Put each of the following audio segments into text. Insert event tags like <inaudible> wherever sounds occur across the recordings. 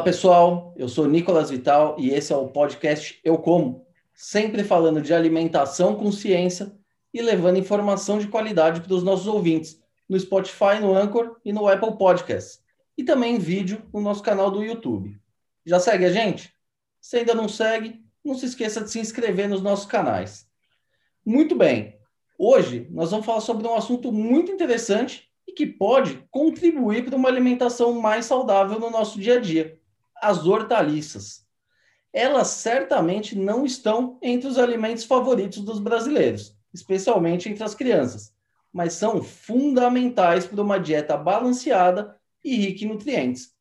Olá pessoal, eu sou Nicolas Vital e esse é o podcast Eu Como, sempre falando de alimentação com ciência e levando informação de qualidade para os nossos ouvintes no Spotify, no Anchor e no Apple Podcasts, e também em vídeo no nosso canal do YouTube. Já segue a gente? Se ainda não segue, não se esqueça de se inscrever nos nossos canais. Muito bem, hoje nós vamos falar sobre um assunto muito interessante e que pode contribuir para uma alimentação mais saudável no nosso dia a dia: as hortaliças. Elas certamente não estão entre os alimentos favoritos dos brasileiros, especialmente entre as crianças, mas são fundamentais para uma dieta balanceada e rica em nutrientes.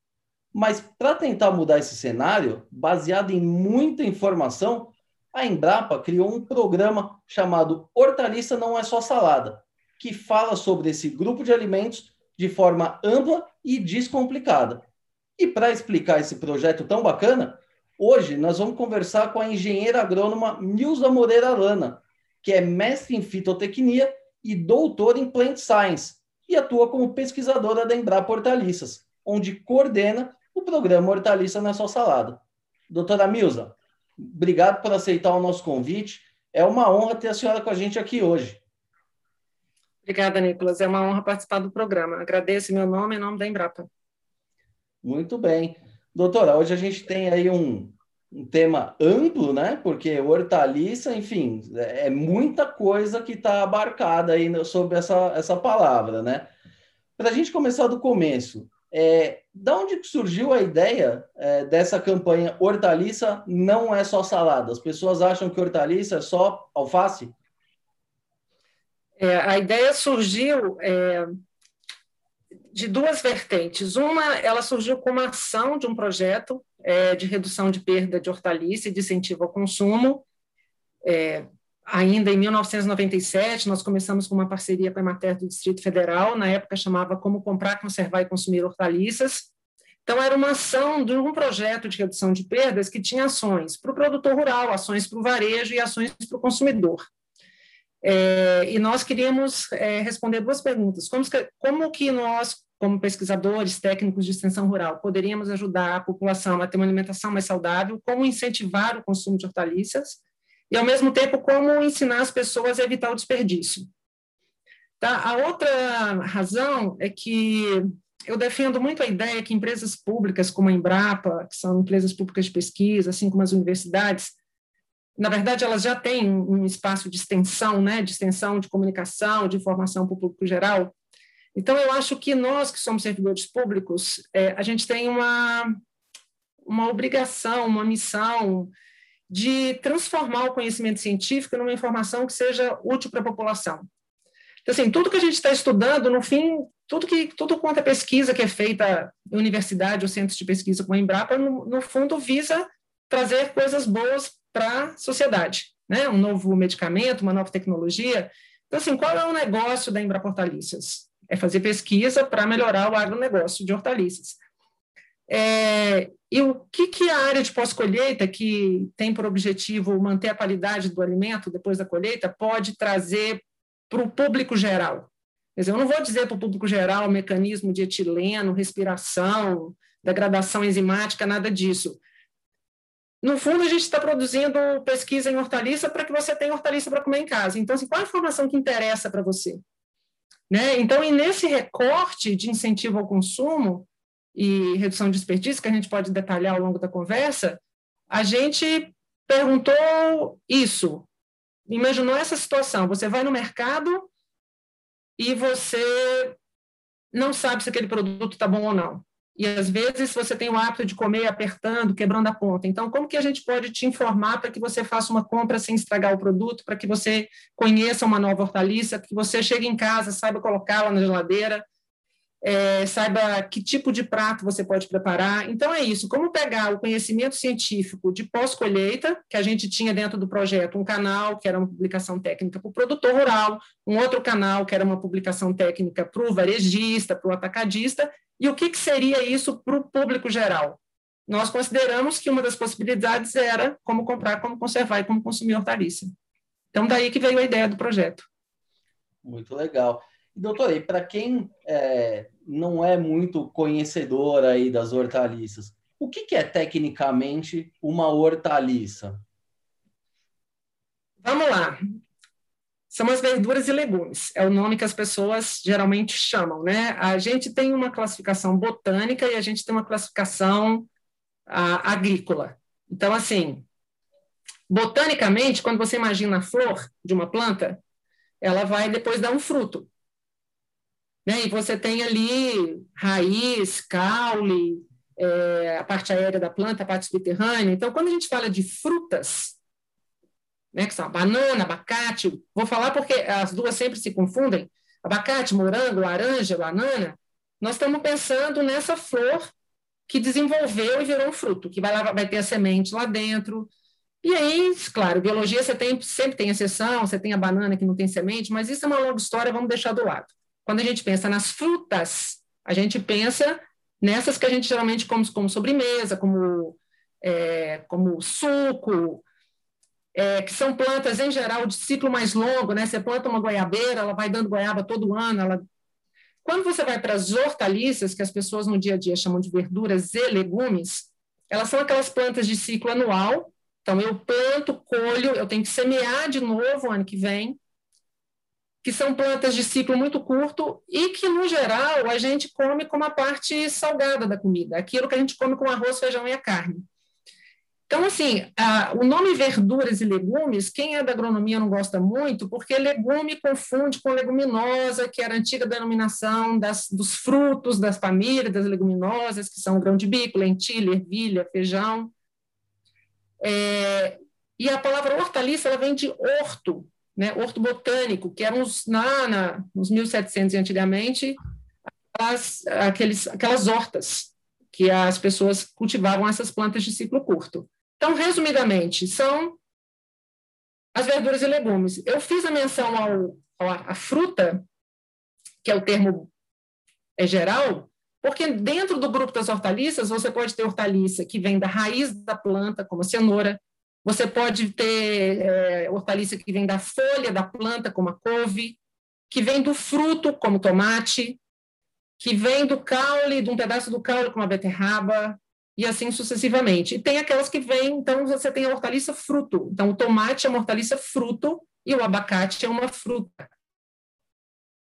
Mas para tentar mudar esse cenário, baseado em muita informação, a Embrapa criou um programa chamado Hortaliça Não É Só Salada, que fala sobre esse grupo de alimentos de forma ampla e descomplicada. E para explicar esse projeto tão bacana, hoje nós vamos conversar com a engenheira agrônoma Milza Moreira Lana, que é mestre em fitotecnia e doutora em plant science e atua como pesquisadora da Embrapa Hortaliças, onde coordena o programa Hortaliça na Sua Salada. Doutora Milza, obrigado por aceitar o nosso convite. É uma honra ter a senhora com a gente aqui hoje. Obrigada, Nicolas. É uma honra participar do programa. Agradeço meu nome em nome da Embrapa. Muito bem. Doutora, hoje a gente tem aí um, um tema amplo, né? Porque hortaliça, enfim, é muita coisa que está abarcada aí sobre essa, essa palavra, né? Para a gente começar do começo, é, da onde surgiu a ideia é, dessa campanha hortaliça não é só salada? As pessoas acham que hortaliça é só alface? É, a ideia surgiu é, de duas vertentes. Uma, ela surgiu como ação de um projeto é, de redução de perda de hortaliça e de incentivo ao consumo. É, ainda em 1997, nós começamos com uma parceria com a Emater do Distrito Federal, na época chamava Como Comprar, Conservar e Consumir Hortaliças. Então, era uma ação de um projeto de redução de perdas que tinha ações para o produtor rural, ações para o varejo e ações para o consumidor. É, e nós queríamos é, responder duas perguntas. Como que, como que nós, como pesquisadores, técnicos de extensão rural, poderíamos ajudar a população a ter uma alimentação mais saudável? Como incentivar o consumo de hortaliças? E, ao mesmo tempo, como ensinar as pessoas a evitar o desperdício? Tá? A outra razão é que eu defendo muito a ideia que empresas públicas como a Embrapa, que são empresas públicas de pesquisa, assim como as universidades, na verdade, elas já têm um espaço de extensão, né, de extensão de comunicação, de informação para o público geral. Então, eu acho que nós, que somos servidores públicos, é, a gente tem uma, uma obrigação, uma missão de transformar o conhecimento científico numa informação que seja útil para a população. Então, assim, tudo que a gente está estudando, no fim, tudo que tudo quanto é pesquisa que é feita em universidade ou centros de pesquisa como a Embrapa, no, no fundo, visa trazer coisas boas para a sociedade, né? Um novo medicamento, uma nova tecnologia. Então, assim, qual é o negócio da Embrapa Hortaliças? É fazer pesquisa para melhorar o agronegócio de hortaliças. É, e o que, que a área de pós-colheita, que tem por objetivo manter a qualidade do alimento depois da colheita, pode trazer para o público geral? Quer dizer, eu não vou dizer para o público geral mecanismo de etileno, respiração, degradação enzimática, nada disso no fundo, a gente está produzindo pesquisa em hortaliça para que você tenha hortaliça para comer em casa. Então, assim, qual a informação que interessa para você? Né? Então, e nesse recorte de incentivo ao consumo e redução de desperdício, que a gente pode detalhar ao longo da conversa, a gente perguntou isso. Imaginou essa situação: você vai no mercado e você não sabe se aquele produto está bom ou não. E às vezes você tem o hábito de comer apertando, quebrando a ponta. Então, como que a gente pode te informar para que você faça uma compra sem estragar o produto, para que você conheça uma nova hortaliça, que você chegue em casa, saiba colocá-la na geladeira, é, saiba que tipo de prato você pode preparar. Então, é isso. Como pegar o conhecimento científico de pós-colheita, que a gente tinha dentro do projeto, um canal, que era uma publicação técnica para o produtor rural, um outro canal, que era uma publicação técnica para o varejista, para o atacadista, e o que, que seria isso para o público geral? Nós consideramos que uma das possibilidades era como comprar, como conservar e como consumir hortaliça. Então, daí que veio a ideia do projeto. Muito legal. Doutor, e para quem é, não é muito conhecedor aí das hortaliças, O que, que é tecnicamente uma hortaliça? Vamos lá. São as verduras e legumes, é o nome que as pessoas geralmente chamam, né? A gente tem uma classificação botânica e a gente tem uma classificação a, agrícola. Então, assim, botanicamente, quando você imagina a flor de uma planta, ela vai depois dar um fruto. Né? E você tem ali raiz, caule, é, a parte aérea da planta, a parte subterrânea. Então, quando a gente fala de frutas, né, que são banana, abacate, vou falar porque as duas sempre se confundem, abacate, morango, laranja, banana, nós estamos pensando nessa flor que desenvolveu e virou um fruto, que vai, lá, vai ter a semente lá dentro. E aí, claro, biologia você tem, sempre tem exceção, você tem a banana que não tem semente, mas isso é uma longa história, vamos deixar do lado. Quando a gente pensa nas frutas, a gente pensa nessas que a gente geralmente come como sobremesa, como, é, como suco, é, que são plantas, em geral, de ciclo mais longo, né? Você planta uma goiabeira, ela vai dando goiaba todo ano. Ela... Quando você vai para as hortaliças, que as pessoas no dia a dia chamam de verduras e legumes, elas são aquelas plantas de ciclo anual. Então, eu planto, colho, eu tenho que semear de novo ano que vem, que são plantas de ciclo muito curto e que, no geral, a gente come como a parte salgada da comida, aquilo que a gente come com arroz, feijão e a carne. Então, assim, a, o nome verduras e legumes, quem é da agronomia não gosta muito, porque legume confunde com leguminosa, que era a antiga denominação das, dos frutos das famílias das leguminosas, que são grão de bico, lentilha, ervilha, feijão. É, e a palavra hortaliça ela vem de horto, né, horto botânico, que eram os, na, na, nos 1700 antigamente, as, aqueles, aquelas hortas que as pessoas cultivavam essas plantas de ciclo curto. Então, resumidamente, são as verduras e legumes. Eu fiz a menção ao, ao à fruta, que é o termo é geral, porque dentro do grupo das hortaliças, você pode ter hortaliça que vem da raiz da planta, como a cenoura, você pode ter é, hortaliça que vem da folha da planta, como a couve, que vem do fruto, como tomate, que vem do caule, de um pedaço do caule, como a beterraba, e assim sucessivamente. E tem aquelas que vêm, então você tem a hortaliça fruto. Então, o tomate é uma hortaliça fruto e o abacate é uma fruta.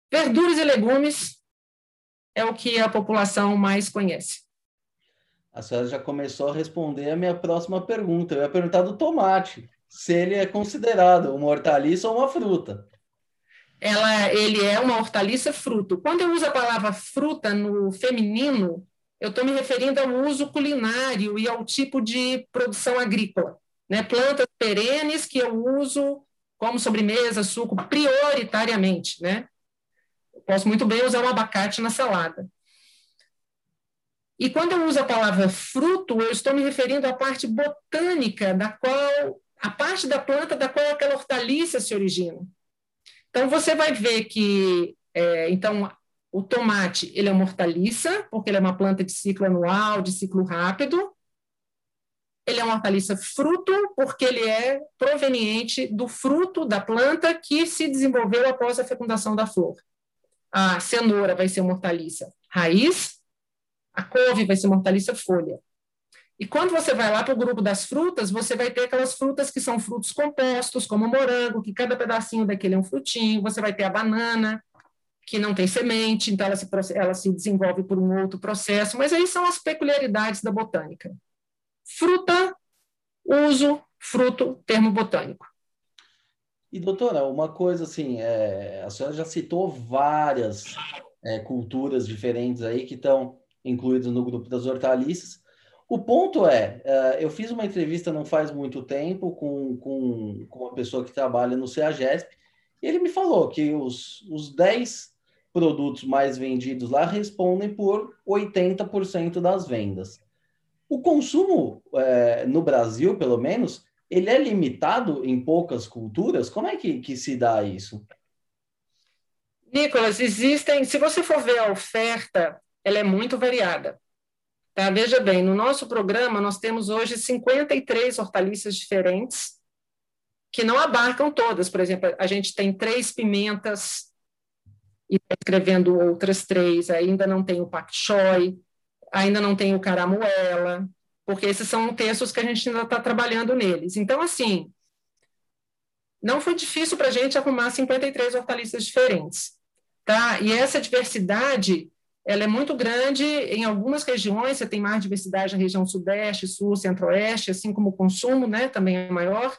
Verduras e legumes é o que a população mais conhece. A senhora já começou a responder a minha próxima pergunta. Eu ia perguntar do tomate, se ele é considerado uma hortaliça ou uma fruta. Ela, ele é uma hortaliça fruto. Quando eu uso a palavra fruta no feminino, eu estou me referindo ao uso culinário e ao tipo de produção agrícola. Né? Plantas perenes que eu uso como sobremesa, suco, prioritariamente. Né? Eu posso muito bem usar um abacate na salada. E quando eu uso a palavra fruto, eu estou me referindo à parte botânica da qual a parte da planta da qual aquela hortaliça se origina. Então você vai ver que é, então o tomate, ele é uma hortaliça, porque ele é uma planta de ciclo anual, de ciclo rápido. Ele é uma hortaliça fruto, porque ele é proveniente do fruto da planta que se desenvolveu após a fecundação da flor. A cenoura vai ser uma hortaliça raiz, a couve vai ser uma hortaliça folha. E quando você vai lá para o grupo das frutas, você vai ter aquelas frutas que são frutos compostos, como o morango, que cada pedacinho daquele é um frutinho. Você vai ter a banana, que não tem semente, então ela se, ela se desenvolve por um outro processo, mas aí são as peculiaridades da botânica. Fruta, uso, fruto, termo botânico. E, doutora, uma coisa assim, é, a senhora já citou várias é, culturas diferentes aí que estão incluídas no grupo das hortaliças. O ponto é, é, eu fiz uma entrevista não faz muito tempo com, com, com uma pessoa que trabalha no CEAGESP, e ele me falou que os, os 10 produtos mais vendidos lá respondem por 80% das vendas. O consumo é, no Brasil, pelo menos, ele é limitado em poucas culturas? Como é que, que se dá isso? Nicolas, existem, se você for ver a oferta, ela é muito variada. Tá? Veja bem, no nosso programa nós temos hoje 53 hortaliças diferentes que não abarcam todas. Por exemplo, a gente tem três pimentas, e está escrevendo outras três. Ainda não tem o pak choi, ainda não tem o caramuela, porque esses são textos que a gente ainda está trabalhando neles. Então, assim, não foi difícil para a gente arrumar 53 hortaliças diferentes. Tá? E essa diversidade ela é muito grande em algumas regiões, você tem mais diversidade na região sudeste, sul, centro-oeste, assim como o consumo né, também é maior,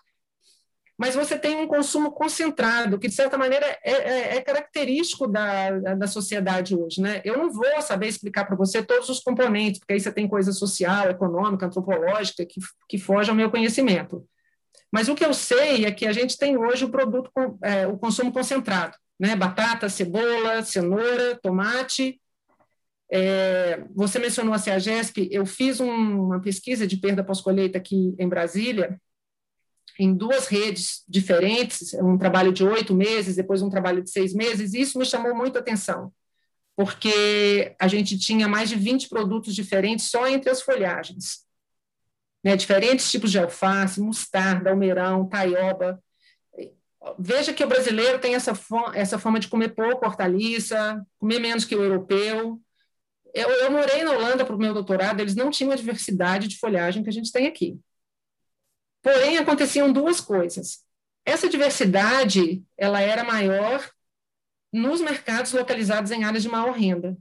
mas você tem um consumo concentrado, que, de certa maneira, é, é, é característico da, da sociedade hoje. Né? Eu não vou saber explicar para você todos os componentes, porque aí você tem coisa social, econômica, antropológica, que, que foge ao meu conhecimento. Mas o que eu sei é que a gente tem hoje o produto, é, o consumo concentrado, né? batata, cebola, cenoura, tomate. É, você mencionou a CEAGESP, eu fiz um, uma pesquisa de perda pós-colheita aqui em Brasília, em duas redes diferentes, um trabalho de oito meses, depois um trabalho de seis meses, e isso me chamou muito a atenção, porque a gente tinha mais de 20 produtos diferentes só entre as folhagens. Né, diferentes tipos de alface, mostarda, almeirão, taioba. Veja que o brasileiro tem essa, essa forma de comer pouco hortaliça, comer menos que o europeu. Eu, eu morei na Holanda para o meu doutorado, eles não tinham a diversidade de folhagem que a gente tem aqui. Porém, aconteciam duas coisas. Essa diversidade ela era maior nos mercados localizados em áreas de maior renda.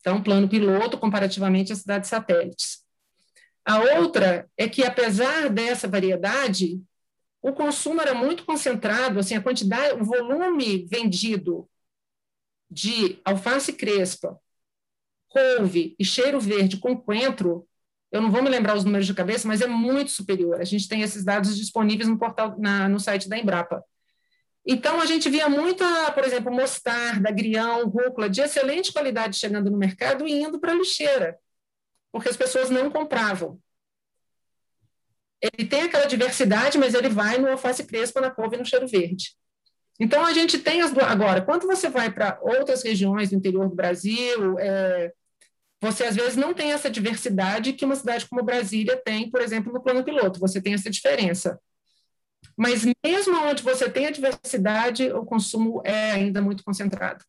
Então, plano piloto comparativamente às cidades satélites. A outra é que, apesar dessa variedade, o consumo era muito concentrado, assim, a quantidade, o volume vendido de alface crespa, couve e cheiro verde com coentro eu não vou me lembrar os números de cabeça, mas é muito superior. A gente tem esses dados disponíveis no portal, na, no site da Embrapa. Então, a gente via muita, por exemplo, mostarda, grião, rúcula, de excelente qualidade chegando no mercado e indo para a lixeira, porque as pessoas não compravam. Ele tem aquela diversidade, mas ele vai no alface crespa, na couve e no cheiro verde. Então, a gente tem as Agora, quando você vai para outras regiões do interior do Brasil, é, você às vezes não tem essa diversidade que uma cidade como Brasília tem, por exemplo, no plano piloto, você tem essa diferença. Mas mesmo onde você tem a diversidade, o consumo é ainda muito concentrado.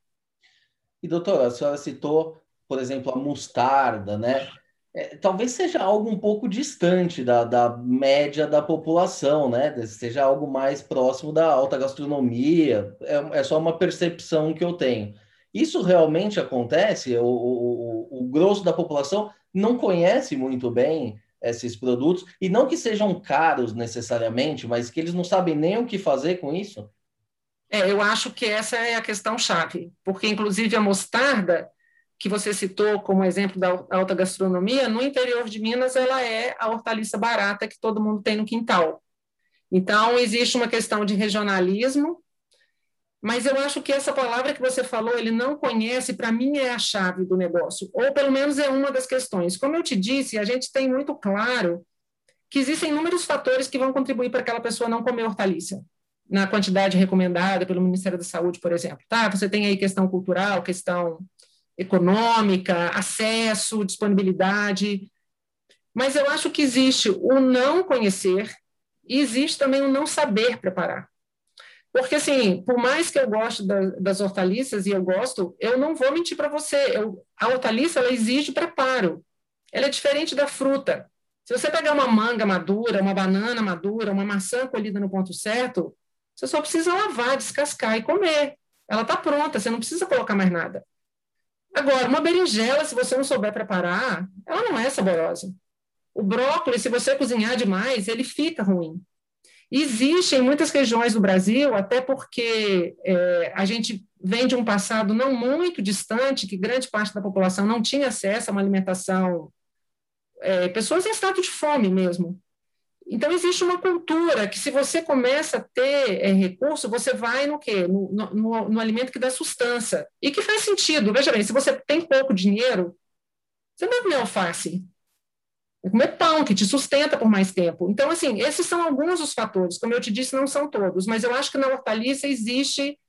E doutora, a senhora citou, por exemplo, a mostarda, né? É, talvez seja algo um pouco distante da, da média da população, né? Seja algo mais próximo da alta gastronomia. É, é só uma percepção que eu tenho. Isso realmente acontece? O, o, o grosso da população não conhece muito bem esses produtos, e não que sejam caros necessariamente, mas que eles não sabem nem o que fazer com isso? É, eu acho que essa é a questão chave, porque inclusive a mostarda, que você citou como exemplo da alta gastronomia, no interior de Minas ela é a hortaliça barata que todo mundo tem no quintal. Então, existe uma questão de regionalismo, mas eu acho que essa palavra que você falou, ele não conhece, para mim é a chave do negócio, ou pelo menos é uma das questões. Como eu te disse, a gente tem muito claro que existem inúmeros fatores que vão contribuir para aquela pessoa não comer hortaliça, na quantidade recomendada pelo Ministério da Saúde, por exemplo. Tá? Você tem aí questão cultural, questão econômica, acesso, disponibilidade. Mas eu acho que existe o não conhecer e existe também o não saber preparar. Porque, assim, por mais que eu goste da, das hortaliças, e eu gosto, eu não vou mentir para você. Eu, a hortaliça, ela exige preparo. Ela é diferente da fruta. Se você pegar uma manga madura, uma banana madura, uma maçã colhida no ponto certo, você só precisa lavar, descascar e comer. Ela está pronta, você não precisa colocar mais nada. Agora, uma berinjela, se você não souber preparar, ela não é saborosa. O brócolis, se você cozinhar demais, ele fica ruim. Existe em muitas regiões do Brasil, até porque é, a gente vem de um passado não muito distante, que grande parte da população não tinha acesso a uma alimentação, é, pessoas em estado de fome mesmo. Então, existe uma cultura que, se você começa a ter é, recurso, você vai no quê? No, no, no, alimento que dá sustância. E que faz sentido. Veja bem, se você tem pouco dinheiro, você não vai comer alface. É comer pão, que te sustenta por mais tempo. Então, assim, esses são alguns dos fatores. Como eu te disse, não são todos, mas eu acho que na hortaliça existe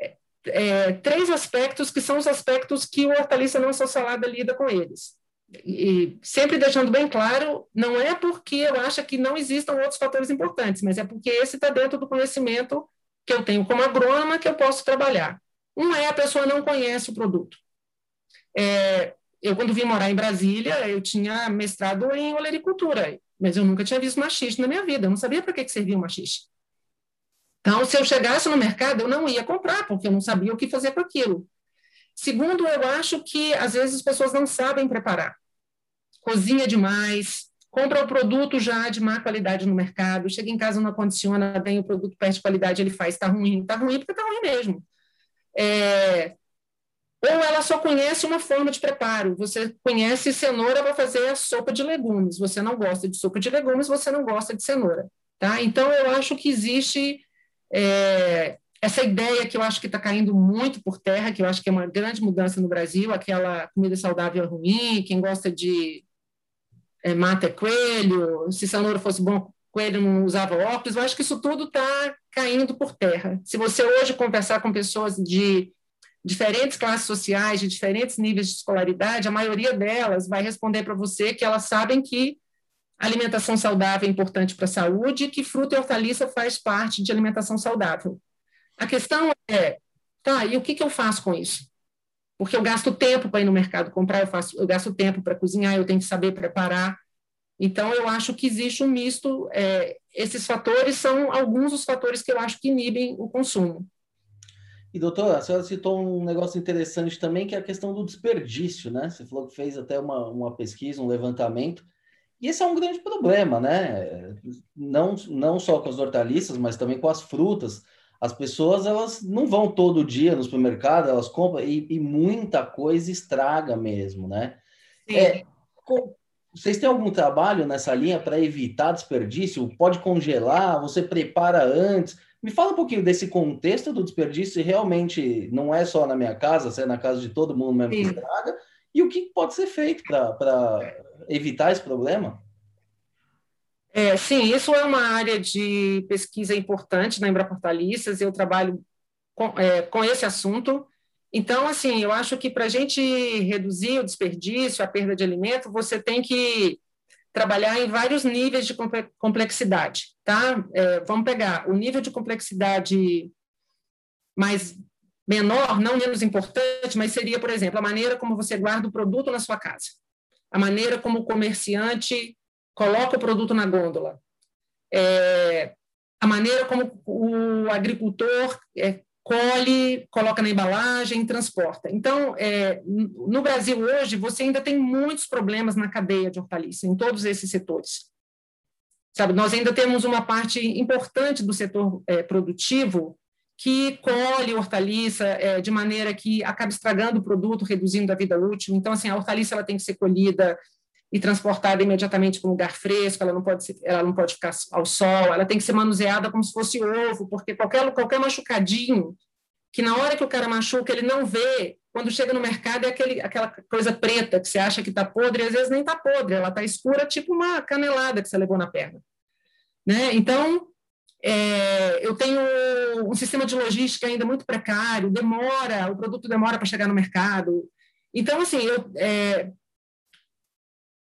é, é, três aspectos que são os aspectos que o hortaliça não sou salada lida com eles. E sempre deixando bem claro, não é porque eu acho que não existam outros fatores importantes, mas é porque esse está dentro do conhecimento que eu tenho como agrônoma que eu posso trabalhar. Um é a pessoa não conhece o produto. É, eu, quando vim morar em Brasília, eu tinha mestrado em olericultura, mas eu nunca tinha visto machixe na minha vida, eu não sabia para que, que servia o machixe. Então, se eu chegasse no mercado, eu não ia comprar, porque eu não sabia o que fazer com aquilo. Segundo, eu acho que, às vezes, as pessoas não sabem preparar. Cozinha demais, compra o produto já de má qualidade no mercado, chega em casa, não acondiciona bem, o produto perde qualidade, ele faz, está ruim, está ruim porque está ruim mesmo. É, ou ela só conhece uma forma de preparo. Você conhece cenoura para fazer a sopa de legumes. Você não gosta de sopa de legumes, você não gosta de cenoura. Tá? Então, eu acho que existe é, essa ideia que eu acho que está caindo muito por terra, que eu acho que é uma grande mudança no Brasil, aquela comida saudável é ruim, quem gosta de é, mata é coelho, se cenoura fosse bom, coelho não usava óculos, eu acho que isso tudo está caindo por terra. Se você hoje conversar com pessoas de diferentes classes sociais, de diferentes níveis de escolaridade, a maioria delas vai responder para você que elas sabem que alimentação saudável é importante para a saúde e que fruta e hortaliça faz parte de alimentação saudável. A questão é, tá, e o que, que eu faço com isso? Porque eu gasto tempo para ir no mercado comprar, eu, faço, eu gasto tempo para cozinhar, eu tenho que saber preparar. Então, eu acho que existe um misto. É, esses fatores são alguns dos fatores que eu acho que inibem o consumo. E, doutora, a senhora citou um negócio interessante também, que é a questão do desperdício, né? Você falou que fez até uma, uma pesquisa, um levantamento, e esse é um grande problema, né? Não, não só com as hortaliças, mas também com as frutas. As pessoas, elas não vão todo dia no supermercado, elas compram, e, e muita coisa estraga mesmo, né? É, com, vocês têm algum trabalho nessa linha para evitar desperdício? Pode congelar? Você prepara antes? Me fala um pouquinho desse contexto do desperdício, realmente não é só na minha casa, se é na casa de todo mundo mesmo Sim. que estraga, e o que pode ser feito para evitar esse problema? É, sim, isso é uma área de pesquisa importante na Embrapa Hortaliças, eu trabalho com, é, com esse assunto. Então, assim, eu acho que para a gente reduzir o desperdício, a perda de alimento, você tem que trabalhar em vários níveis de complexidade, tá? É, vamos pegar o nível de complexidade mais menor, não menos importante, mas seria, por exemplo, a maneira como você guarda o produto na sua casa, a maneira como o comerciante coloca o produto na gôndola, é, a maneira como o agricultor é, colhe, coloca na embalagem, transporta. Então, é, no Brasil hoje, você ainda tem muitos problemas na cadeia de hortaliça, em todos esses setores. Sabe, nós ainda temos uma parte importante do setor é, produtivo que colhe hortaliça é, de maneira que acaba estragando o produto, reduzindo a vida útil. Então, assim, a hortaliça ela tem que ser colhida e transportada imediatamente para um lugar fresco, ela não pode ser, ela não pode ficar ao sol, ela tem que ser manuseada como se fosse ovo, porque qualquer qualquer machucadinho que na hora que o cara machuca ele não vê, quando chega no mercado é aquele, aquela coisa preta que você acha que está podre, e às vezes nem está podre, ela está escura, tipo uma canelada que você levou na perna, né? Então é, eu tenho um sistema de logística ainda muito precário, demora, o produto demora para chegar no mercado. Então, assim, eu, é,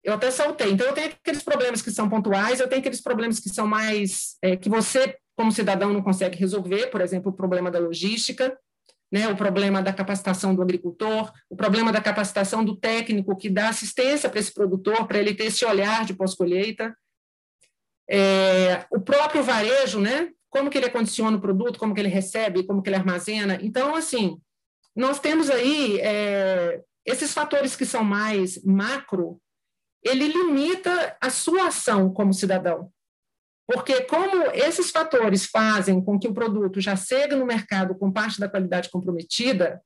eu até saltei. Então, eu tenho aqueles problemas que são pontuais, eu tenho aqueles problemas que são mais. É, que você, como cidadão, não consegue resolver, por exemplo, o problema da logística, né, o problema da capacitação do agricultor, o problema da capacitação do técnico que dá assistência para esse produtor, para ele ter esse olhar de pós-colheita. É, o próprio varejo, né, como que ele condiciona o produto, como que ele recebe, como que ele armazena. Então, assim, nós temos aí é, esses fatores que são mais macro, ele limita a sua ação como cidadão. Porque como esses fatores fazem com que o produto já chegue no mercado com parte da qualidade comprometida,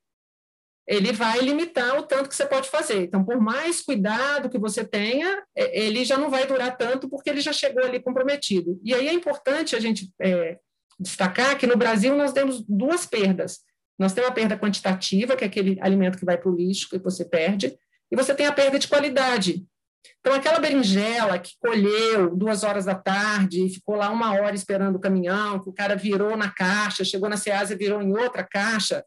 ele vai limitar o tanto que você pode fazer. Então, por mais cuidado que você tenha, é, ele já não vai durar tanto porque ele já chegou ali comprometido. E aí é importante a gente é, destacar que no Brasil nós temos duas perdas. Nós temos a perda quantitativa, que é aquele alimento que vai para o lixo, que você perde, e você tem a perda de qualidade, então, aquela berinjela que colheu duas horas da tarde, ficou lá uma hora esperando o caminhão, que o cara virou na caixa, chegou na Ceasa e virou em outra caixa,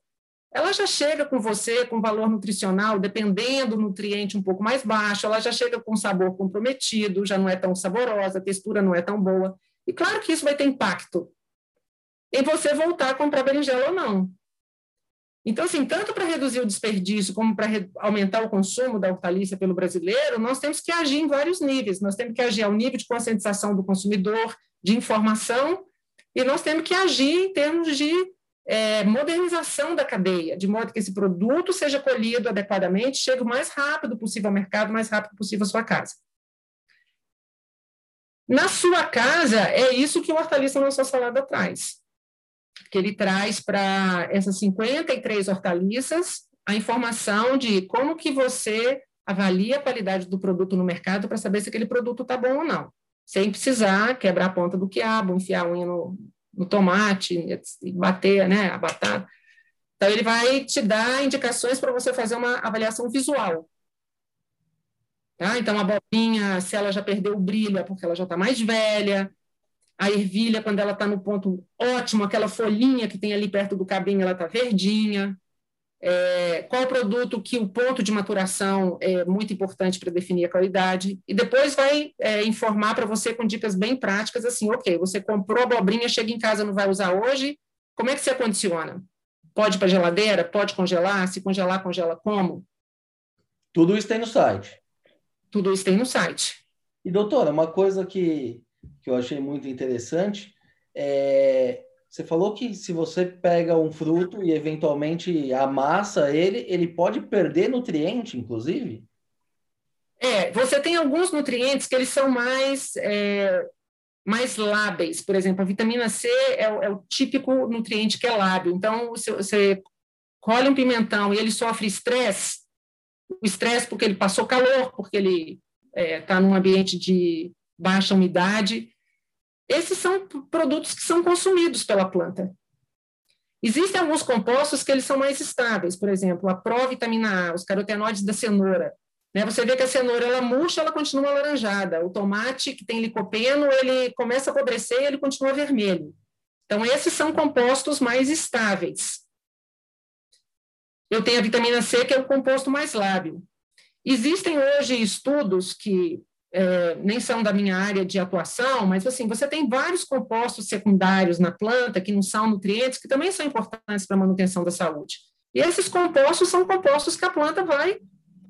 ela já chega com você com valor nutricional, dependendo do nutriente um pouco mais baixo, ela já chega com sabor comprometido, já não é tão saborosa, a textura não é tão boa. E claro que isso vai ter impacto em você voltar a comprar berinjela ou não. Então, assim, tanto para reduzir o desperdício como para aumentar o consumo da hortaliça pelo brasileiro, nós temos que agir em vários níveis. Nós temos que agir ao nível de conscientização do consumidor, de informação, e nós temos que agir em termos de é, modernização da cadeia, de modo que esse produto seja colhido adequadamente, chegue o mais rápido possível ao mercado, o mais rápido possível à sua casa. Na sua casa, é isso que o hortaliça na sua salada traz. Que ele traz para essas 53 hortaliças a informação de como que você avalia a qualidade do produto no mercado para saber se aquele produto está bom ou não, sem precisar quebrar a ponta do quiabo, enfiar a unha no, no tomate bater né, a batata. Então, ele vai te dar indicações para você fazer uma avaliação visual Tá? Então, a abobrinha, se ela já perdeu o brilho, é porque ela já está mais velha. A ervilha, quando ela está no ponto ótimo, aquela folhinha que tem ali perto do cabinho, ela está verdinha. É, qual o produto que o ponto de maturação é muito importante para definir a qualidade. E depois vai é, informar para você com dicas bem práticas, assim, ok, você comprou a abobrinha, chega em casa, não vai usar hoje, como é que você acondiciona? Pode para geladeira? Pode congelar? Se congelar, congela como? Tudo isso tem no site. Tudo isso tem no site. E, doutora, uma coisa que, que eu achei muito interessante é. Você falou que se você pega um fruto e eventualmente amassa ele, ele pode perder nutriente, inclusive? É, você tem alguns nutrientes que eles são mais, é, mais lábeis. Por exemplo, a vitamina C é o, é o típico nutriente que é lábil. Então, se você colhe um pimentão e ele sofre estresse, o estresse porque ele passou calor, porque ele está é, tá num ambiente de baixa umidade. Esses são produtos que são consumidos pela planta. Existem alguns compostos que eles são mais estáveis, por exemplo, a provitamina A, os carotenoides da cenoura. Né? Você vê que a cenoura ela murcha, ela continua alaranjada. O tomate que tem licopeno, ele começa a apodrecer ele continua vermelho. Então, esses são compostos mais estáveis. Eu tenho a vitamina C, que é o composto mais lábil. Existem hoje estudos que é, nem são da minha área de atuação, mas assim, você tem vários compostos secundários na planta que não são nutrientes, que também são importantes para a manutenção da saúde. E esses compostos são compostos que a planta vai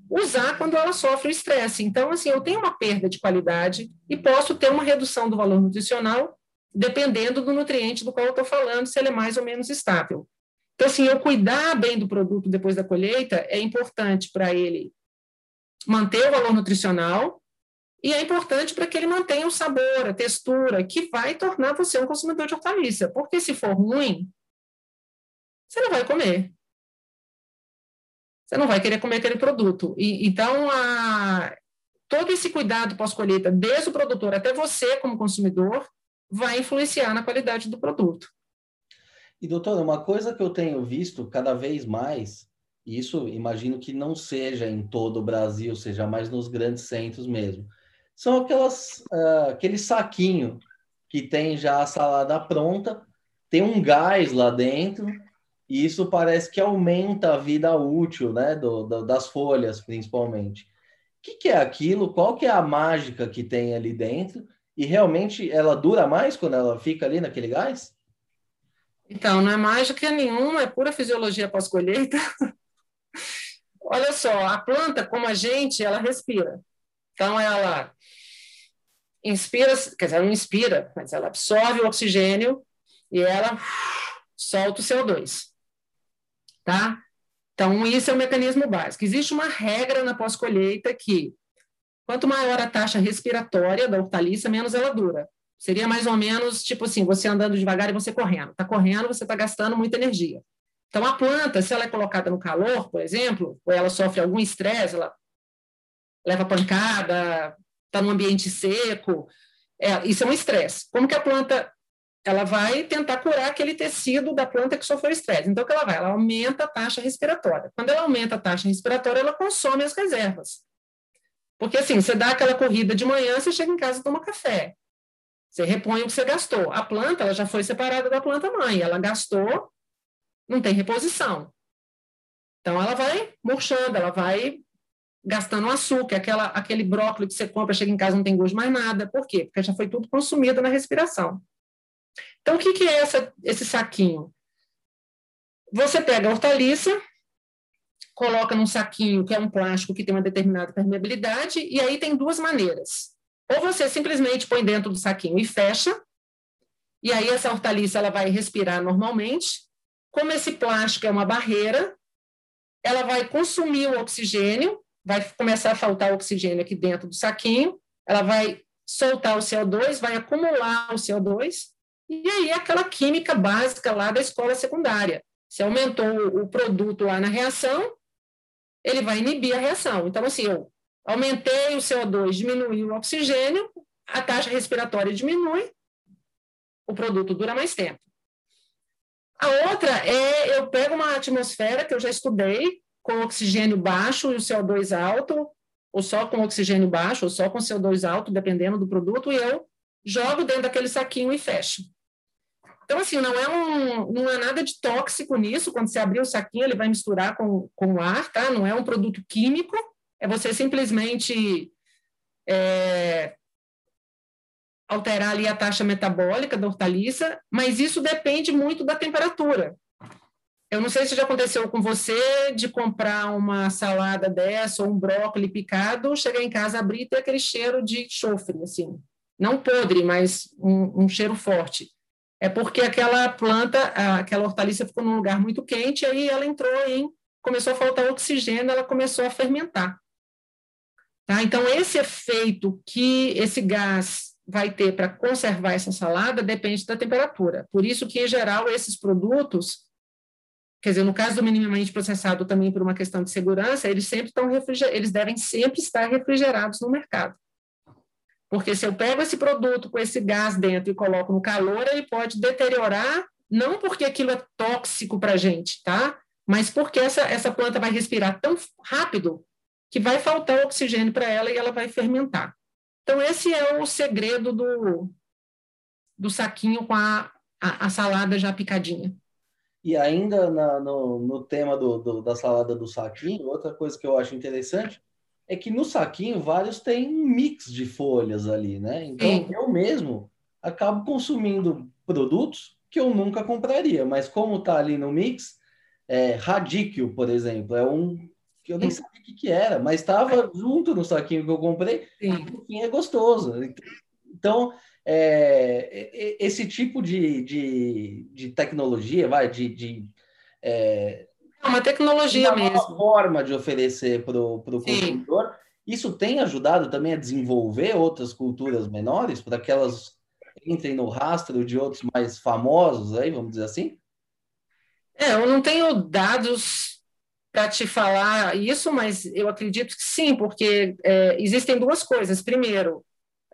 usar quando ela sofre o estresse. Então, assim, eu tenho uma perda de qualidade e posso ter uma redução do valor nutricional dependendo do nutriente do qual eu estou falando, se ele é mais ou menos estável. Então, assim, eu cuidar bem do produto depois da colheita é importante para ele manter o valor nutricional e é importante para que ele mantenha o sabor, a textura, que vai tornar você um consumidor de hortaliça. Porque se for ruim, você não vai comer. Você não vai querer comer aquele produto. E, então, a, todo esse cuidado pós-colheita, desde o produtor até você como consumidor, vai influenciar na qualidade do produto. E, doutora, uma coisa que eu tenho visto cada vez mais, e isso imagino que não seja em todo o Brasil, seja mais nos grandes centros mesmo, são aquelas, uh, aquele saquinho que tem já a salada pronta, tem um gás lá dentro, e isso parece que aumenta a vida útil né, do, do das folhas, principalmente. O que, que é aquilo? Qual que é a mágica que tem ali dentro? E realmente ela dura mais quando ela fica ali naquele gás? Então, não é mágica nenhuma, é pura fisiologia pós-colheita. <laughs> Olha só, a planta, como a gente, ela respira. Então, ela inspira, quer dizer, ela não inspira, mas ela absorve o oxigênio e ela solta o CO2. Tá? Então, isso é o mecanismo básico. Existe uma regra na pós-colheita que quanto maior a taxa respiratória da hortaliça, menos ela dura. Seria mais ou menos tipo assim, você andando devagar e você correndo. Está correndo, você está gastando muita energia. Então, a planta, se ela é colocada no calor, por exemplo, ou ela sofre algum estresse, ela leva pancada, está num ambiente seco, é, isso é um estresse. Como que a planta ela vai tentar curar aquele tecido da planta que sofreu estresse. Então, o que ela vai? Ela aumenta a taxa respiratória. Quando ela aumenta a taxa respiratória, ela consome as reservas. Porque, assim, você dá aquela corrida de manhã, você chega em casa e toma café. Você repõe o que você gastou. A planta ela já foi separada da planta mãe. Ela gastou, não tem reposição. Então ela vai murchando, ela vai gastando açúcar, aquela, aquele brócolis que você compra, chega em casa não tem gosto mais nada. Por quê? Porque já foi tudo consumido na respiração. Então, o que, que é essa, esse saquinho? Você pega a hortaliça, coloca num saquinho que é um plástico que tem uma determinada permeabilidade, e aí tem duas maneiras. Ou você simplesmente põe dentro do saquinho e fecha, e aí essa hortaliça ela vai respirar normalmente. Como esse plástico é uma barreira, ela vai consumir o oxigênio, vai começar a faltar oxigênio aqui dentro do saquinho, ela vai soltar o CO2, vai acumular o CO2, e aí aquela química básica lá da escola secundária. Se aumentou o produto lá na reação, ele vai inibir a reação. Então, assim, eu aumentei o CO2, diminuiu o oxigênio, a taxa respiratória diminui, o produto dura mais tempo. A outra é eu pego uma atmosfera que eu já estudei, com oxigênio baixo e o CO2 alto, ou só com oxigênio baixo, ou só com CO2 alto, dependendo do produto, e eu jogo dentro daquele saquinho e fecho. Então, assim, não é, um, não é nada de tóxico nisso. Quando você abrir o saquinho, ele vai misturar com, com o ar, tá? Não é um produto químico. É você simplesmente é, alterar ali a taxa metabólica da hortaliça, mas isso depende muito da temperatura. Eu não sei se já aconteceu com você de comprar uma salada dessa ou um brócolis picado, chegar em casa, abrir e ter aquele cheiro de chofre, assim. Não podre, mas um, um cheiro forte é porque aquela planta, aquela hortaliça ficou num lugar muito quente, aí ela entrou em, começou a faltar oxigênio, ela começou a fermentar. Tá? Então, esse efeito que esse gás vai ter para conservar essa salada depende da temperatura. Por isso que, em geral, esses produtos, quer dizer, no caso do minimamente processado também por uma questão de segurança, eles sempre estão eles devem sempre estar refrigerados no mercado. Porque se eu pego esse produto com esse gás dentro e coloco no calor, ele pode deteriorar, não porque aquilo é tóxico para a gente, tá? Mas porque essa, essa planta vai respirar tão rápido que vai faltar oxigênio para ela e ela vai fermentar. Então, esse é o segredo do, do saquinho com a, a, a salada já picadinha. E ainda na, no, no tema do, do, da salada do saquinho, outra coisa que eu acho interessante é que no saquinho vários têm um mix de folhas ali, né? Então Sim. eu mesmo acabo consumindo produtos que eu nunca compraria, mas como tá ali no mix, é, radíquio, por exemplo, é um que eu nem Sim. sabia o que, que era, mas estava junto no saquinho que eu comprei, e é gostoso. Então, é, esse tipo de, de, de tecnologia, vai, de, de é, é uma tecnologia uma mesmo. forma de oferecer para o consumidor. Isso tem ajudado também a desenvolver outras culturas menores, para que elas entrem no rastro de outros mais famosos, aí, vamos dizer assim? É, eu não tenho dados para te falar isso, mas eu acredito que sim, porque é, existem duas coisas. Primeiro,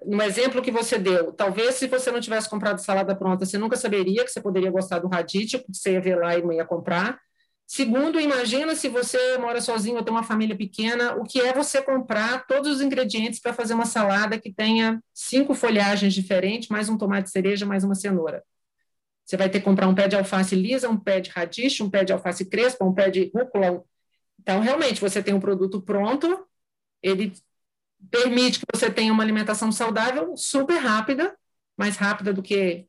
no exemplo que você deu, talvez se você não tivesse comprado salada pronta, você nunca saberia que você poderia gostar do radite, porque você ia ver lá e não ia comprar. Segundo, imagina se você mora sozinho ou tem uma família pequena, o que é você comprar todos os ingredientes para fazer uma salada que tenha cinco folhagens diferentes, mais um tomate cereja, mais uma cenoura. Você vai ter que comprar um pé de alface lisa, um pé de radiche, um pé de alface crespa, um pé de rúcula. Então, realmente, você tem um produto pronto, ele permite que você tenha uma alimentação saudável super rápida, mais rápida do que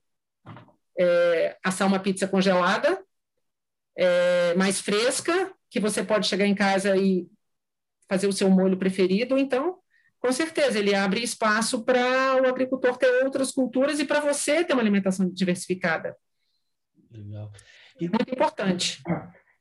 é, assar uma pizza congelada, é, mais fresca, que você pode chegar em casa e fazer o seu molho preferido. Então, com certeza, ele abre espaço para o agricultor ter outras culturas e para você ter uma alimentação diversificada. Legal. E, Muito importante.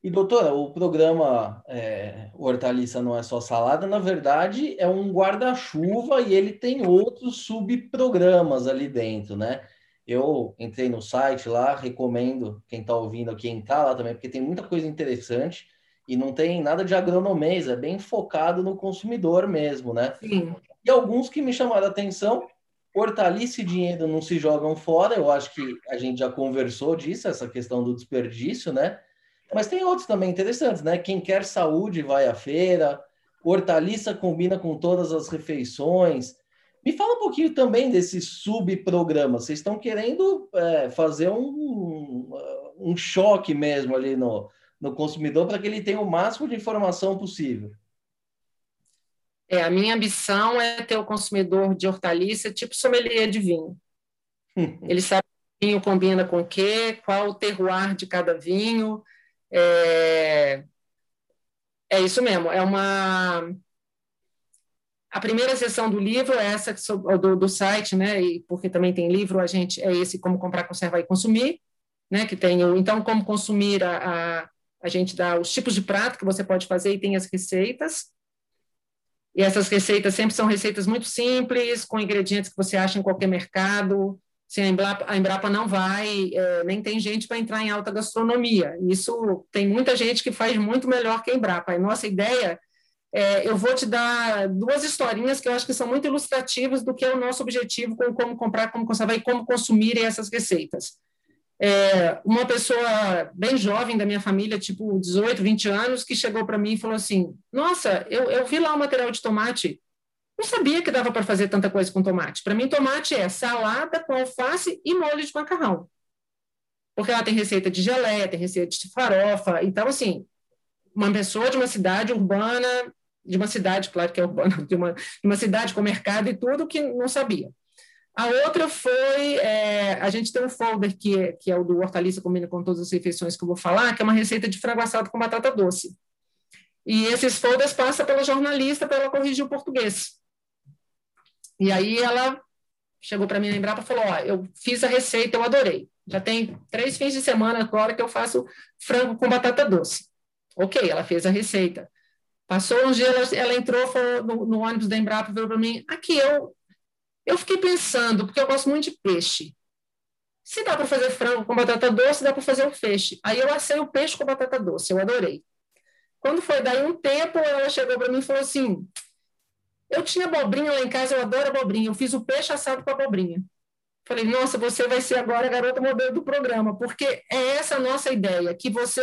E, doutora, o programa é, Hortaliça Não É Só Salada, na verdade, é um guarda-chuva e ele tem outros subprogramas ali dentro, né? Eu entrei no site lá, recomendo quem está ouvindo aqui entrar lá também, porque tem muita coisa interessante e não tem nada de agronomês, é bem focado no consumidor mesmo, né? Sim. E alguns que me chamaram a atenção, hortaliça e dinheiro não se jogam fora, eu acho que a gente já conversou disso, essa questão do desperdício, né? Mas tem outros também interessantes, né? Quem quer saúde vai à feira, hortaliça combina com todas as refeições, me fala um pouquinho também desse subprograma. Vocês estão querendo é, fazer um, um choque mesmo ali no, no consumidor para que ele tenha o máximo de informação possível. É, a minha ambição é ter o consumidor de hortaliça tipo sommelier de vinho. <laughs> Ele sabe que vinho combina com o quê, qual o terroir de cada vinho, É, é isso mesmo, é uma a primeira sessão do livro é essa do, do site, né? E porque também tem livro, a gente é esse como comprar, conservar e consumir, né? Que tem o então como consumir a, a, a gente dá os tipos de prato que você pode fazer e tem as receitas. E essas receitas sempre são receitas muito simples, com ingredientes que você acha em qualquer mercado. Se a Embrapa, a Embrapa não vai, é, nem tem gente para entrar em alta gastronomia. Isso tem muita gente que faz muito melhor que a Embrapa. A nossa ideia é, eu vou te dar duas historinhas que eu acho que são muito ilustrativas do que é o nosso objetivo com como comprar, como conservar e como consumir essas receitas. É, uma pessoa bem jovem da minha família, tipo 18, 20 anos, que chegou para mim e falou assim: Nossa, eu, eu vi lá o material de tomate, não sabia que dava para fazer tanta coisa com tomate. Para mim, tomate é salada com alface e molho de macarrão. Porque ela tem receita de geleia, tem receita de farofa. Então, assim, uma pessoa de uma cidade urbana de uma cidade, claro que é urbana, <laughs> de uma, de uma cidade com mercado e tudo que não sabia. A outra foi, é, a gente tem um folder que é, que é o do Hortaliça Combina com Todas as Refeições que eu vou falar, que é uma receita de frango assado com batata doce. E esses folders passam pela jornalista para ela corrigir o português. E aí ela chegou para mim lembrar e falou, ó, eu fiz a receita, eu adorei. Já tem três fins de semana agora que eu faço frango com batata doce. Ok, ela fez a receita. Passou um dia, ela, ela entrou no, no, ônibus da Embrapa e falou para mim: aqui, eu, eu fiquei pensando, porque eu gosto muito de peixe. Se dá para fazer frango com batata doce, dá para fazer o peixe. Aí eu assei o peixe com batata doce, eu adorei. Quando foi daí um tempo, ela chegou para mim e falou assim: Eu tinha abobrinha lá em casa, eu adoro abobrinha. Eu fiz o peixe assado com abobrinha. Falei, nossa, você vai ser agora a garota modelo do programa, porque é essa a nossa ideia, que você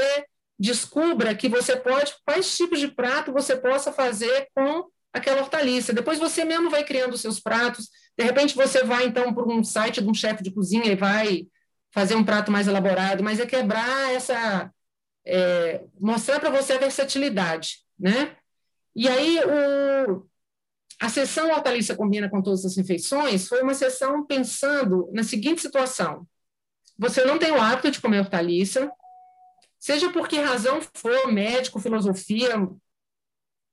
descubra que você pode, quais tipos de prato você possa fazer com aquela hortaliça. Depois você mesmo vai criando os seus pratos. De repente você vai então para um site de um chefe de cozinha e vai fazer um prato mais elaborado, mas é quebrar essa, é, mostrar para você a versatilidade, né? E aí o, a sessão hortaliça combina com todas as refeições foi uma sessão pensando na seguinte situação: você não tem o hábito de comer hortaliça, seja por que razão for, médico, filosofia,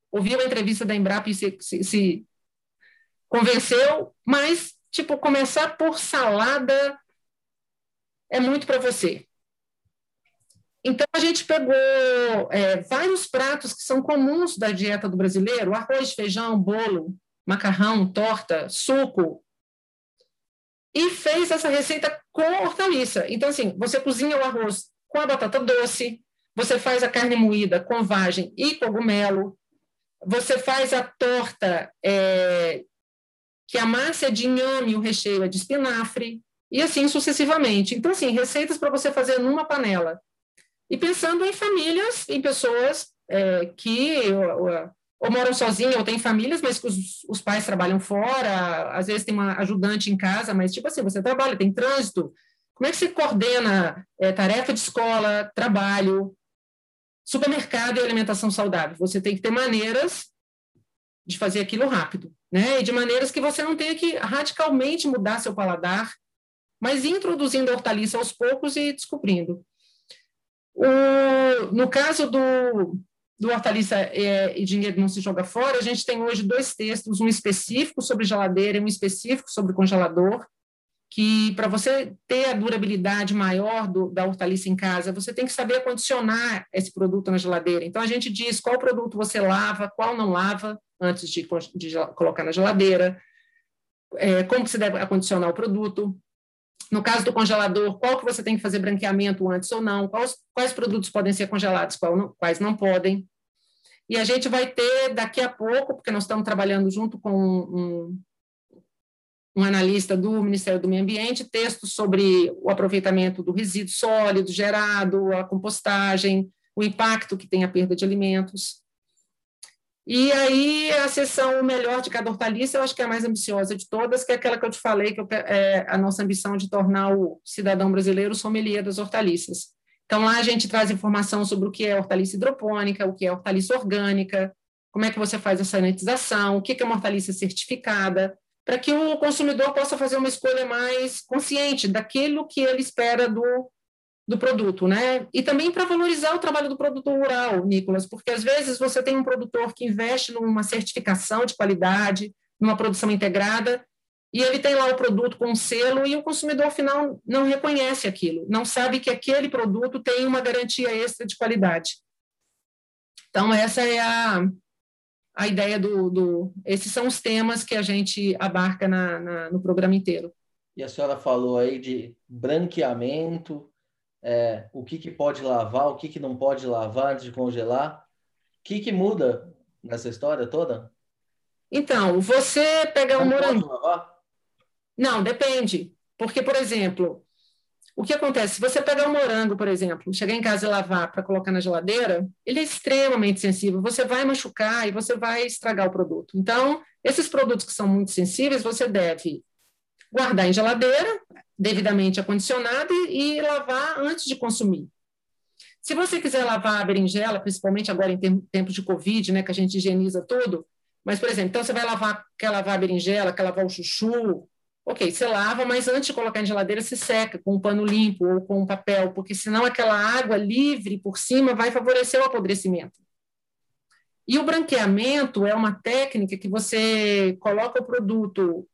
ouviu a entrevista da Embrapa e se, se, se convenceu, mas, tipo, começar por salada é muito para você. Então, a gente pegou é, vários pratos que são comuns da dieta do brasileiro: arroz, feijão, bolo, macarrão, torta, suco, e fez essa receita com hortaliça. Então, assim, você cozinha o arroz com a batata doce, você faz a carne moída com vagem e cogumelo, você faz a torta é, que a massa é de inhame, o recheio é de espinafre, e assim sucessivamente. Então, assim, receitas para você fazer numa panela. E pensando em famílias, em pessoas é, que ou, ou, moram sozinhas, ou têm famílias, mas que os, os, pais trabalham fora, às vezes tem uma ajudante em casa, mas tipo assim, você trabalha, tem trânsito, como é que você coordena é, tarefa de escola, trabalho, supermercado e alimentação saudável? Você tem que ter maneiras de fazer aquilo rápido, né? E de maneiras que você não tenha que radicalmente mudar seu paladar, mas introduzindo a hortaliça aos poucos e descobrindo. O, no caso do, do hortaliça é, e dinheiro não se joga fora, a gente tem hoje dois textos, um específico sobre geladeira e um específico sobre congelador, que para você ter a durabilidade maior do, da hortaliça em casa, você tem que saber acondicionar esse produto na geladeira. Então, a gente diz qual produto você lava, qual não lava, antes de, de colocar na geladeira, é, como que você deve acondicionar o produto. No caso do congelador, qual que você tem que fazer branqueamento antes ou não, quais, quais produtos podem ser congelados, qual quais não podem. E a gente vai ter daqui a pouco, porque nós estamos trabalhando junto com um, um analista do Ministério do Meio Ambiente, textos sobre o aproveitamento do resíduo sólido gerado, a compostagem, o impacto que tem a perda de alimentos. E aí, a sessão melhor de cada hortaliça, eu acho que é a mais ambiciosa de todas, que é aquela que eu te falei, que é a nossa ambição de tornar o cidadão brasileiro sommelier das hortaliças. Então, lá a gente traz informação sobre o que é hortaliça hidropônica, o que é hortaliça orgânica, como é que você faz a sanitização, o que é uma hortaliça certificada, para que o consumidor possa fazer uma escolha mais consciente daquilo que ele espera do, do produto, né? E também para valorizar o trabalho do produtor rural, Nicolas, porque às vezes você tem um produtor que investe numa certificação de qualidade, numa produção integrada, e ele tem lá o produto com selo e o consumidor final não reconhece aquilo, não sabe que aquele produto tem uma garantia extra de qualidade. Então, essa é a, a ideia do, do. Esses são os temas que a gente abarca na, na, no programa inteiro. E a senhora falou aí de branqueamento, é, o que, que pode lavar, o que, que não pode lavar antes de congelar. O que, que muda nessa história toda? Então, você pega um morango. Não, depende. Porque, por exemplo, o que acontece? Se você pegar um morango, por exemplo, chegar em casa e lavar para colocar na geladeira, ele é extremamente sensível. Você vai machucar e você vai estragar o produto. Então, esses produtos que são muito sensíveis, você deve guardar em geladeira, devidamente acondicionada, e, e lavar antes de consumir. Se você quiser lavar a berinjela, principalmente agora em tempos de Covid, né, que a gente higieniza tudo, mas, por exemplo, então você vai lavar, quer lavar a berinjela, quer lavar o chuchu, ok, você lava, mas antes de colocar em geladeira, se seca com um pano limpo ou com um papel, porque senão aquela água livre por cima vai favorecer o apodrecimento. E o branqueamento é uma técnica que você coloca o produto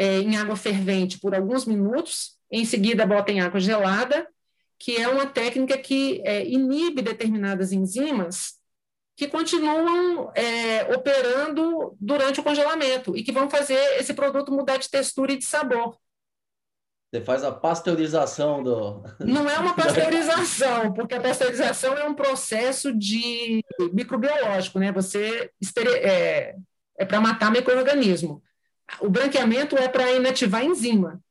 é, em água fervente por alguns minutos, em seguida bota em água gelada, que é uma técnica que é, inibe determinadas enzimas que continuam é, operando durante o congelamento e que vão fazer esse produto mudar de textura e de sabor. Você faz a pasteurização do. <laughs> Não é uma <laughs> pasteurização, porque a pasteurização é um processo de microbiológico, né? Você é, é para matar microorganismo. O branqueamento é para inativar enzima,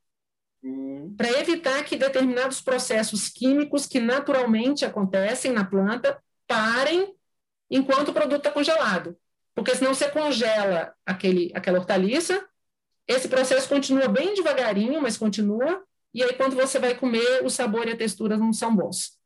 hum. para evitar que determinados processos químicos que naturalmente acontecem na planta parem enquanto o produto está congelado. Porque senão você congela aquele, aquela hortaliça, esse processo continua bem devagarinho, mas continua, e aí quando você vai comer, o sabor e a textura não são bons.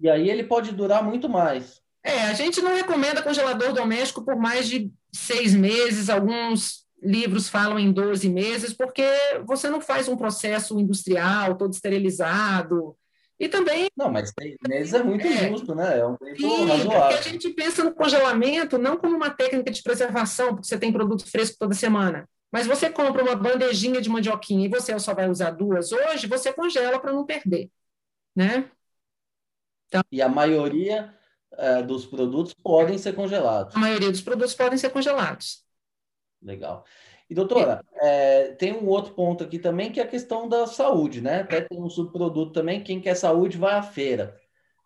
E aí ele pode durar muito mais. É, a gente não recomenda congelador doméstico por mais de seis meses, alguns livros falam em 12 meses, porque você não faz um processo industrial todo esterilizado, e também. Não, mas seis meses é muito é, justo, né? É um tempo sim, razoável. A gente pensa no congelamento não como uma técnica de preservação, porque você tem produto fresco toda semana. Mas você compra uma bandejinha de mandioquinha e você só vai usar duas hoje, você congela para não perder. Né? Então, e a maioria é, dos produtos podem ser congelados. A maioria dos produtos podem ser congelados. Legal. E, doutora, é, tem um outro ponto aqui também, que é a questão da saúde, né? Até tem um subproduto também, quem quer saúde vai à feira.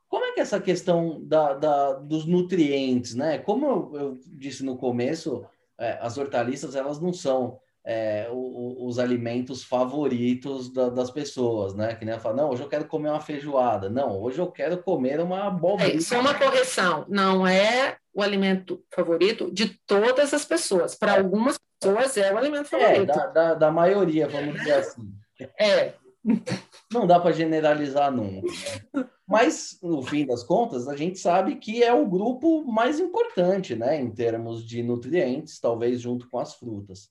Como é que é essa questão da, da dos nutrientes, né? Como eu, eu disse no começo, é, as hortaliças, elas não são é, o, os alimentos favoritos da, das pessoas, né? Que nem fala, não, hoje eu quero comer uma feijoada. Não, hoje eu quero comer uma abóbora. É, isso é uma correção. Não é o alimento favorito de todas as pessoas. Para é. algumas pessoas é o alimento é, favorito. É, da, da, da maioria, vamos dizer assim. É. Não dá para generalizar nunca. Né? Mas, no fim das contas, a gente sabe que é o grupo mais importante, né, em termos de nutrientes, talvez junto com as frutas.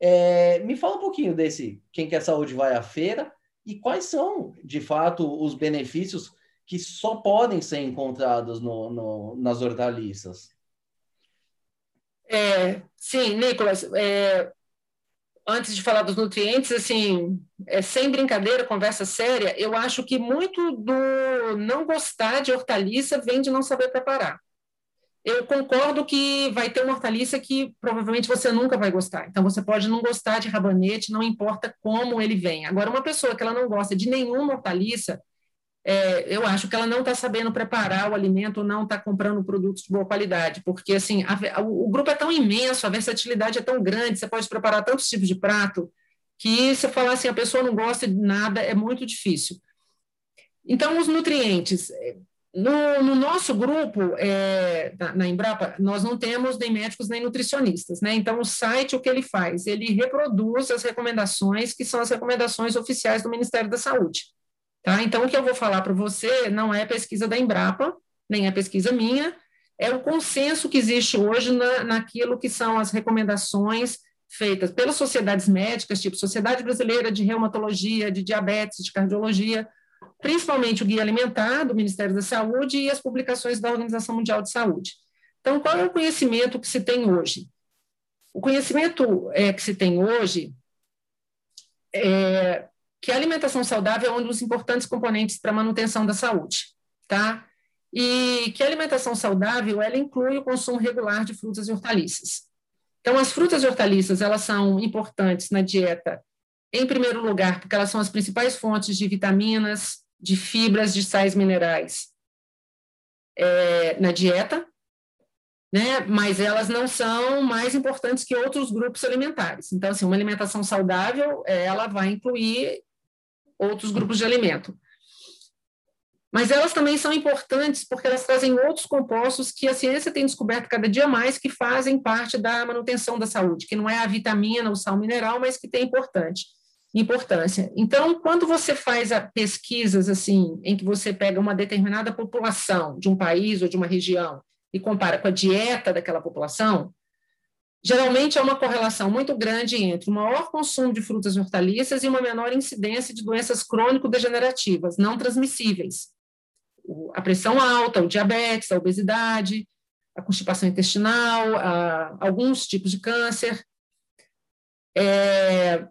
É, me fala um pouquinho desse Quem Quer Saúde Vai à Feira e quais são, de fato, os benefícios que só podem ser encontrados no, no, nas hortaliças. É, sim, Nicolas, é, antes de falar dos nutrientes, assim, é, sem brincadeira, conversa séria, eu acho que muito do não gostar de hortaliça vem de não saber preparar. Eu concordo que vai ter uma hortaliça que provavelmente você nunca vai gostar. Então, você pode não gostar de rabanete, não importa como ele vem. Agora, uma pessoa que ela não gosta de nenhuma hortaliça, é, eu acho que ela não está sabendo preparar o alimento, não está comprando produtos de boa qualidade, porque assim a, a, o grupo é tão imenso, a versatilidade é tão grande, você pode preparar tantos tipos de prato que se falar assim a pessoa não gosta de nada é muito difícil. Então os nutrientes no, no nosso grupo é, na, na, Embrapa nós não temos nem médicos nem nutricionistas, né? Então o site o que ele faz ele reproduz as recomendações que são as recomendações oficiais do Ministério da Saúde. Tá? Então, o que eu vou falar para você não é pesquisa da Embrapa, nem é pesquisa minha, é o consenso que existe hoje na, naquilo que são as recomendações feitas pelas sociedades médicas, tipo Sociedade Brasileira de Reumatologia, de Diabetes, de Cardiologia, principalmente o Guia Alimentar do Ministério da Saúde e as publicações da Organização Mundial de Saúde. Então, qual é o conhecimento que se tem hoje? O conhecimento é, que se tem hoje é que a alimentação saudável é um dos importantes componentes para a manutenção da saúde, tá? E que a alimentação saudável, ela inclui o consumo regular de frutas e hortaliças. Então, as frutas e hortaliças, elas são importantes na dieta, em primeiro lugar, porque elas são as principais fontes de vitaminas, de fibras, de sais minerais é, na dieta, né? mas elas não são mais importantes que outros grupos alimentares. Então, assim, uma alimentação saudável, ela vai incluir outros grupos de alimento. Mas elas também são importantes porque elas trazem outros compostos que a ciência tem descoberto cada dia mais que fazem parte da manutenção da saúde, que não é a vitamina, o sal mineral, mas que tem importante, importância. Então, quando você faz pesquisas assim, em que você pega uma determinada população de um país ou de uma região e compara com a dieta daquela população, Geralmente há uma correlação muito grande entre o maior consumo de frutas e hortaliças e uma menor incidência de doenças crônico-degenerativas, não transmissíveis. A pressão alta, o diabetes, a obesidade, a constipação intestinal, a, alguns tipos de câncer. É,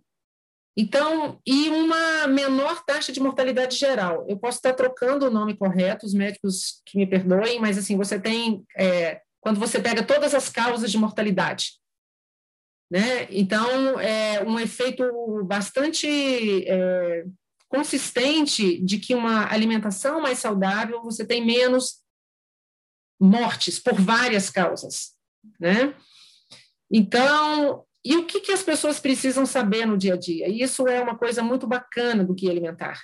então, e uma menor taxa de mortalidade geral. Eu posso estar trocando o nome correto, os médicos que me perdoem, mas assim, você tem, é, quando você pega todas as causas de mortalidade, né? Então, é um efeito bastante é, consistente de que uma alimentação mais saudável você tem menos mortes por várias causas. Né? Então, e o que, que as pessoas precisam saber no dia a dia? Isso é uma coisa muito bacana do guia alimentar.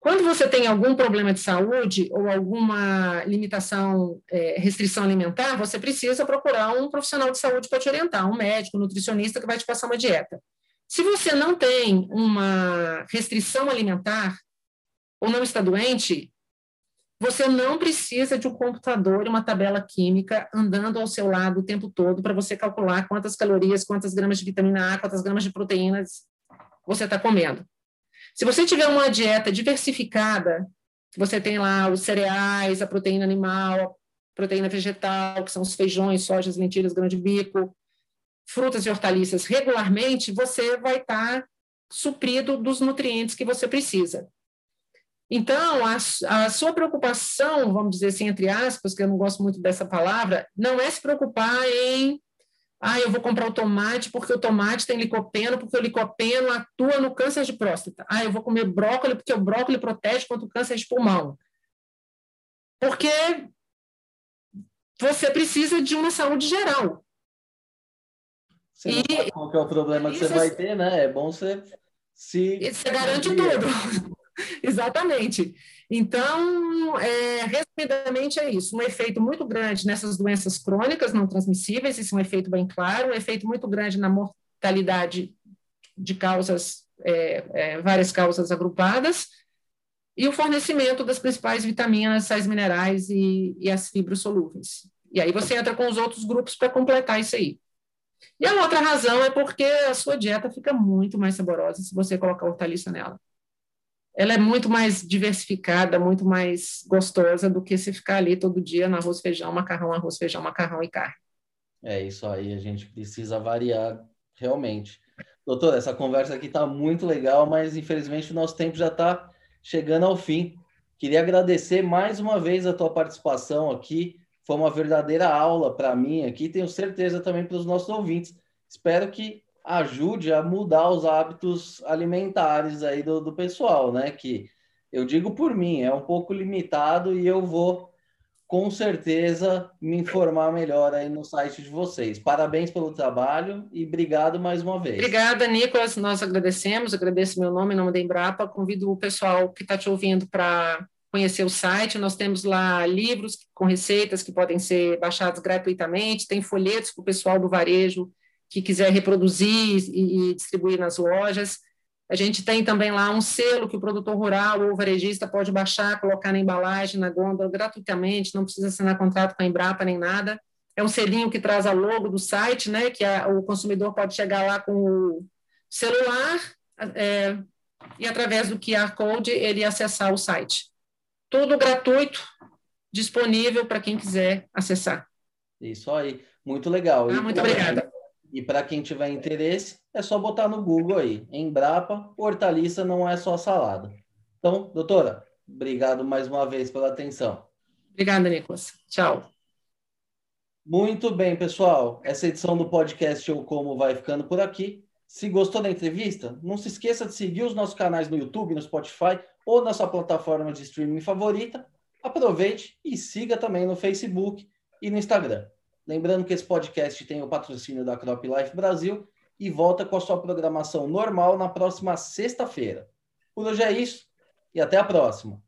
Quando você tem algum problema de saúde ou alguma limitação, é, restrição alimentar, você precisa procurar um profissional de saúde para te orientar, um médico, um nutricionista que vai te passar uma dieta. Se você não tem uma restrição alimentar ou não está doente, você não precisa de um computador e uma tabela química andando ao seu lado o tempo todo para você calcular quantas calorias, quantas gramas de vitamina A, quantas gramas de proteínas você está comendo. Se você tiver uma dieta diversificada, você tem lá os cereais, a proteína animal, a proteína vegetal, que são os feijões, sojas, lentilhas, grão de bico, frutas e hortaliças regularmente, você vai estar tá suprido dos nutrientes que você precisa. Então, a, a, sua preocupação, vamos dizer assim, entre aspas, que eu não gosto muito dessa palavra, não é se preocupar em ah, eu vou comprar o tomate porque o tomate tem licopeno, porque o licopeno atua no câncer de próstata. Ah, eu vou comer brócolis porque o brócolis protege contra o câncer de pulmão. Porque você precisa de uma saúde geral. Você e, não sabe qual é o problema que você vai ter, né? É bom você se... Você garante tudo. <laughs> Exatamente. Então, é, resumidamente é isso, um efeito muito grande nessas doenças crônicas não transmissíveis, isso é um efeito bem claro, um efeito muito grande na mortalidade de causas, é, é, várias causas agrupadas, e o fornecimento das principais vitaminas, sais minerais e, e as fibras solúveis. E aí você entra com os outros grupos para completar isso aí. E a outra razão é porque a sua dieta fica muito mais saborosa se você colocar hortaliça nela ela é muito mais diversificada, muito mais gostosa do que se ficar ali todo dia no arroz, feijão, macarrão, arroz, feijão, macarrão e carne. É isso aí, a gente precisa variar realmente. Doutor, essa conversa aqui está muito legal, mas infelizmente o nosso tempo já está chegando ao fim. Queria agradecer mais uma vez a tua participação aqui. Foi uma verdadeira aula para mim aqui, tenho certeza também para os nossos ouvintes. Espero que ajude a mudar os hábitos alimentares aí do, do pessoal, né? Que eu digo por mim, é um pouco limitado e eu vou com certeza me informar melhor aí no site de vocês. Parabéns pelo trabalho e obrigado mais uma vez. Obrigada, Nicolas. Nós agradecemos, agradeço meu nome, em nome da Embrapa. Convido o pessoal que está te ouvindo para conhecer o site. Nós temos lá livros com receitas que podem ser baixados gratuitamente, tem folhetos para o pessoal do varejo que quiser reproduzir e, e distribuir nas lojas. A gente tem também lá um selo que o produtor rural ou varejista pode baixar, colocar na embalagem, na gôndola, gratuitamente, não precisa assinar contrato com a Embrapa nem nada. É um selinho que traz a logo do site, né, que a, o consumidor pode chegar lá com o celular, é, e através do QR Code ele acessar o site. Tudo gratuito, disponível para quem quiser acessar. Isso aí, muito legal. Ah, muito obrigada. E para quem tiver interesse, é só botar no Google aí. Embrapa, hortaliça não é só salada. Então, doutora, obrigado mais uma vez pela atenção. Obrigada, Nicolas. Tchau. Muito bem, pessoal. Essa edição do podcast Eu Como vai ficando por aqui. Se gostou da entrevista, não se esqueça de seguir os nossos canais no YouTube, no Spotify ou na sua plataforma de streaming favorita. Aproveite e siga também no Facebook e no Instagram. Lembrando que esse podcast tem o patrocínio da Crop Life Brasil e volta com a sua programação normal na próxima sexta-feira. Por hoje é isso e até a próxima.